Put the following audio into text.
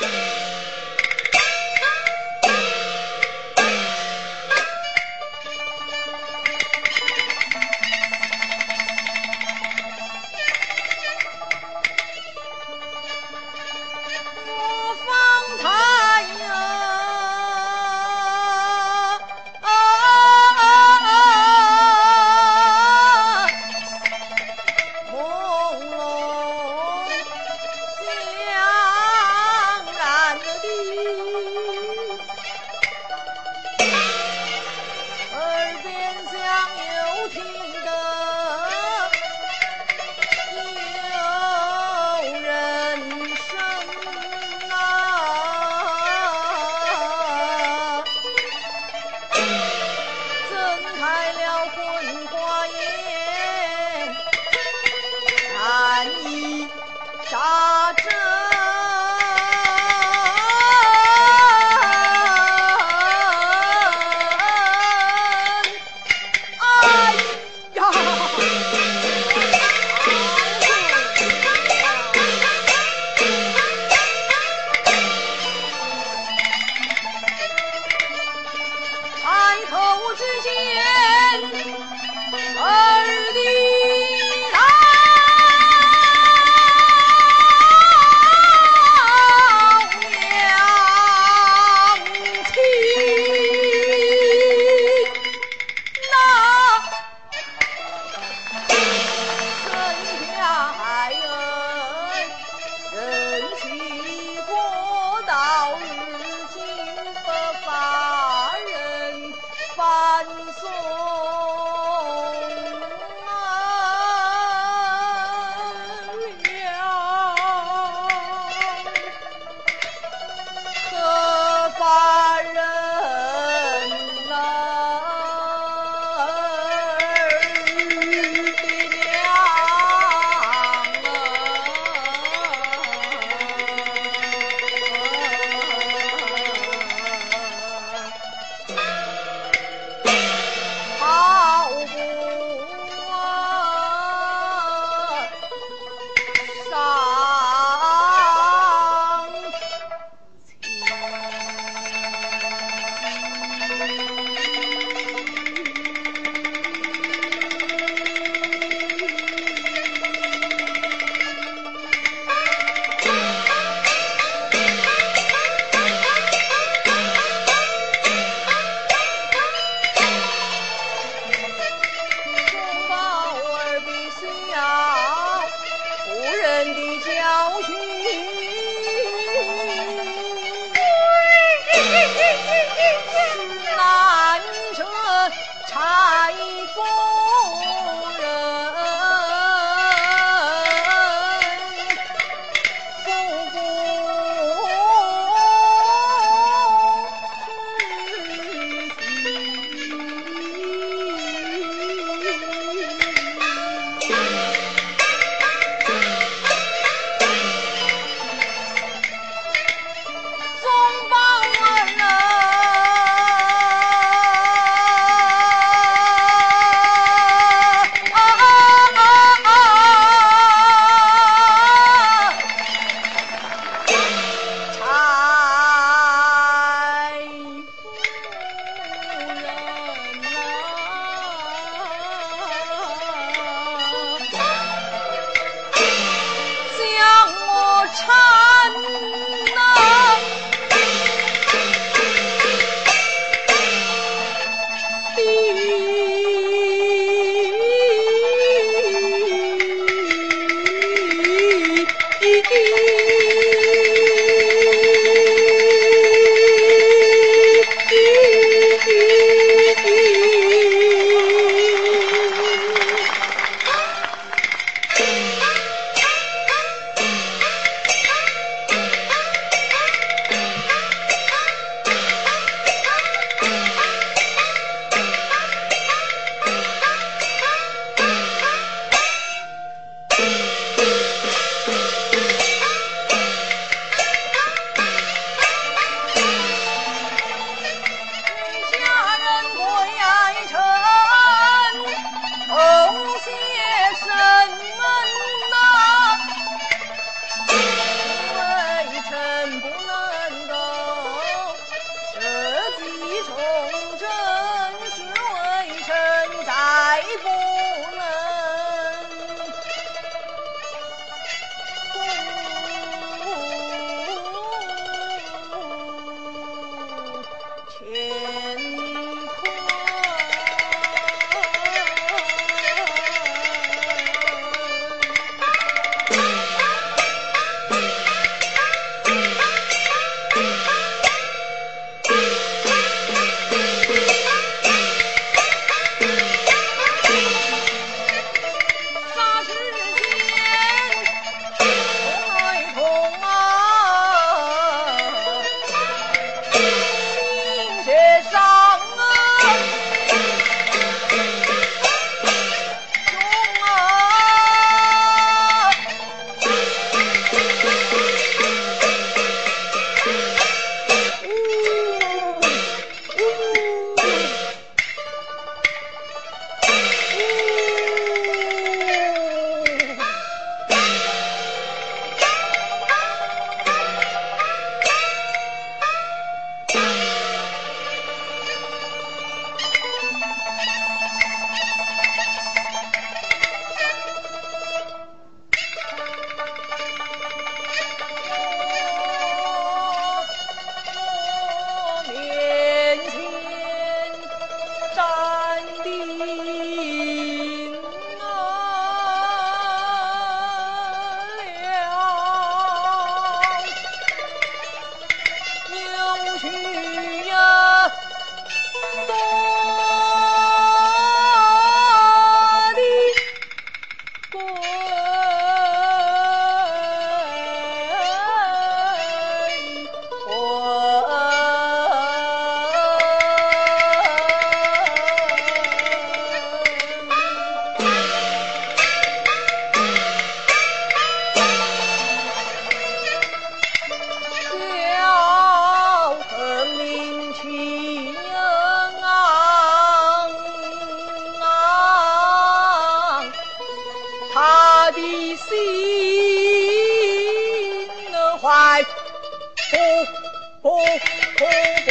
Yeah. 他的心怀不不不不